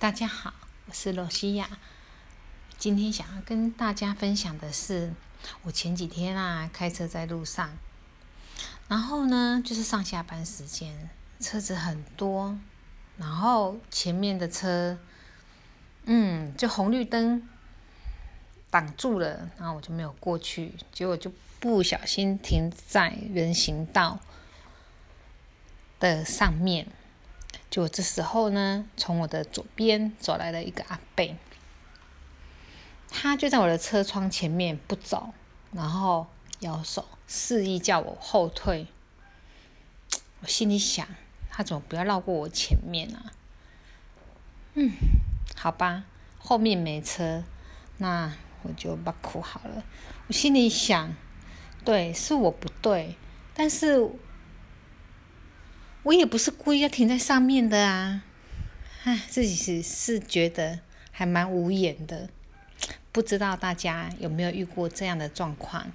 大家好，我是罗西亚。今天想要跟大家分享的是，我前几天啊开车在路上，然后呢就是上下班时间，车子很多，然后前面的车，嗯，就红绿灯挡住了，然后我就没有过去，结果就不小心停在人行道的上面。就这时候呢，从我的左边走来了一个阿伯，他就在我的车窗前面不走，然后摇手示意叫我后退。我心里想，他怎么不要绕过我前面啊？嗯，好吧，后面没车，那我就把哭好了。我心里想，对，是我不对，但是。我也不是故意要停在上面的啊，唉，自己是是觉得还蛮无言的，不知道大家有没有遇过这样的状况？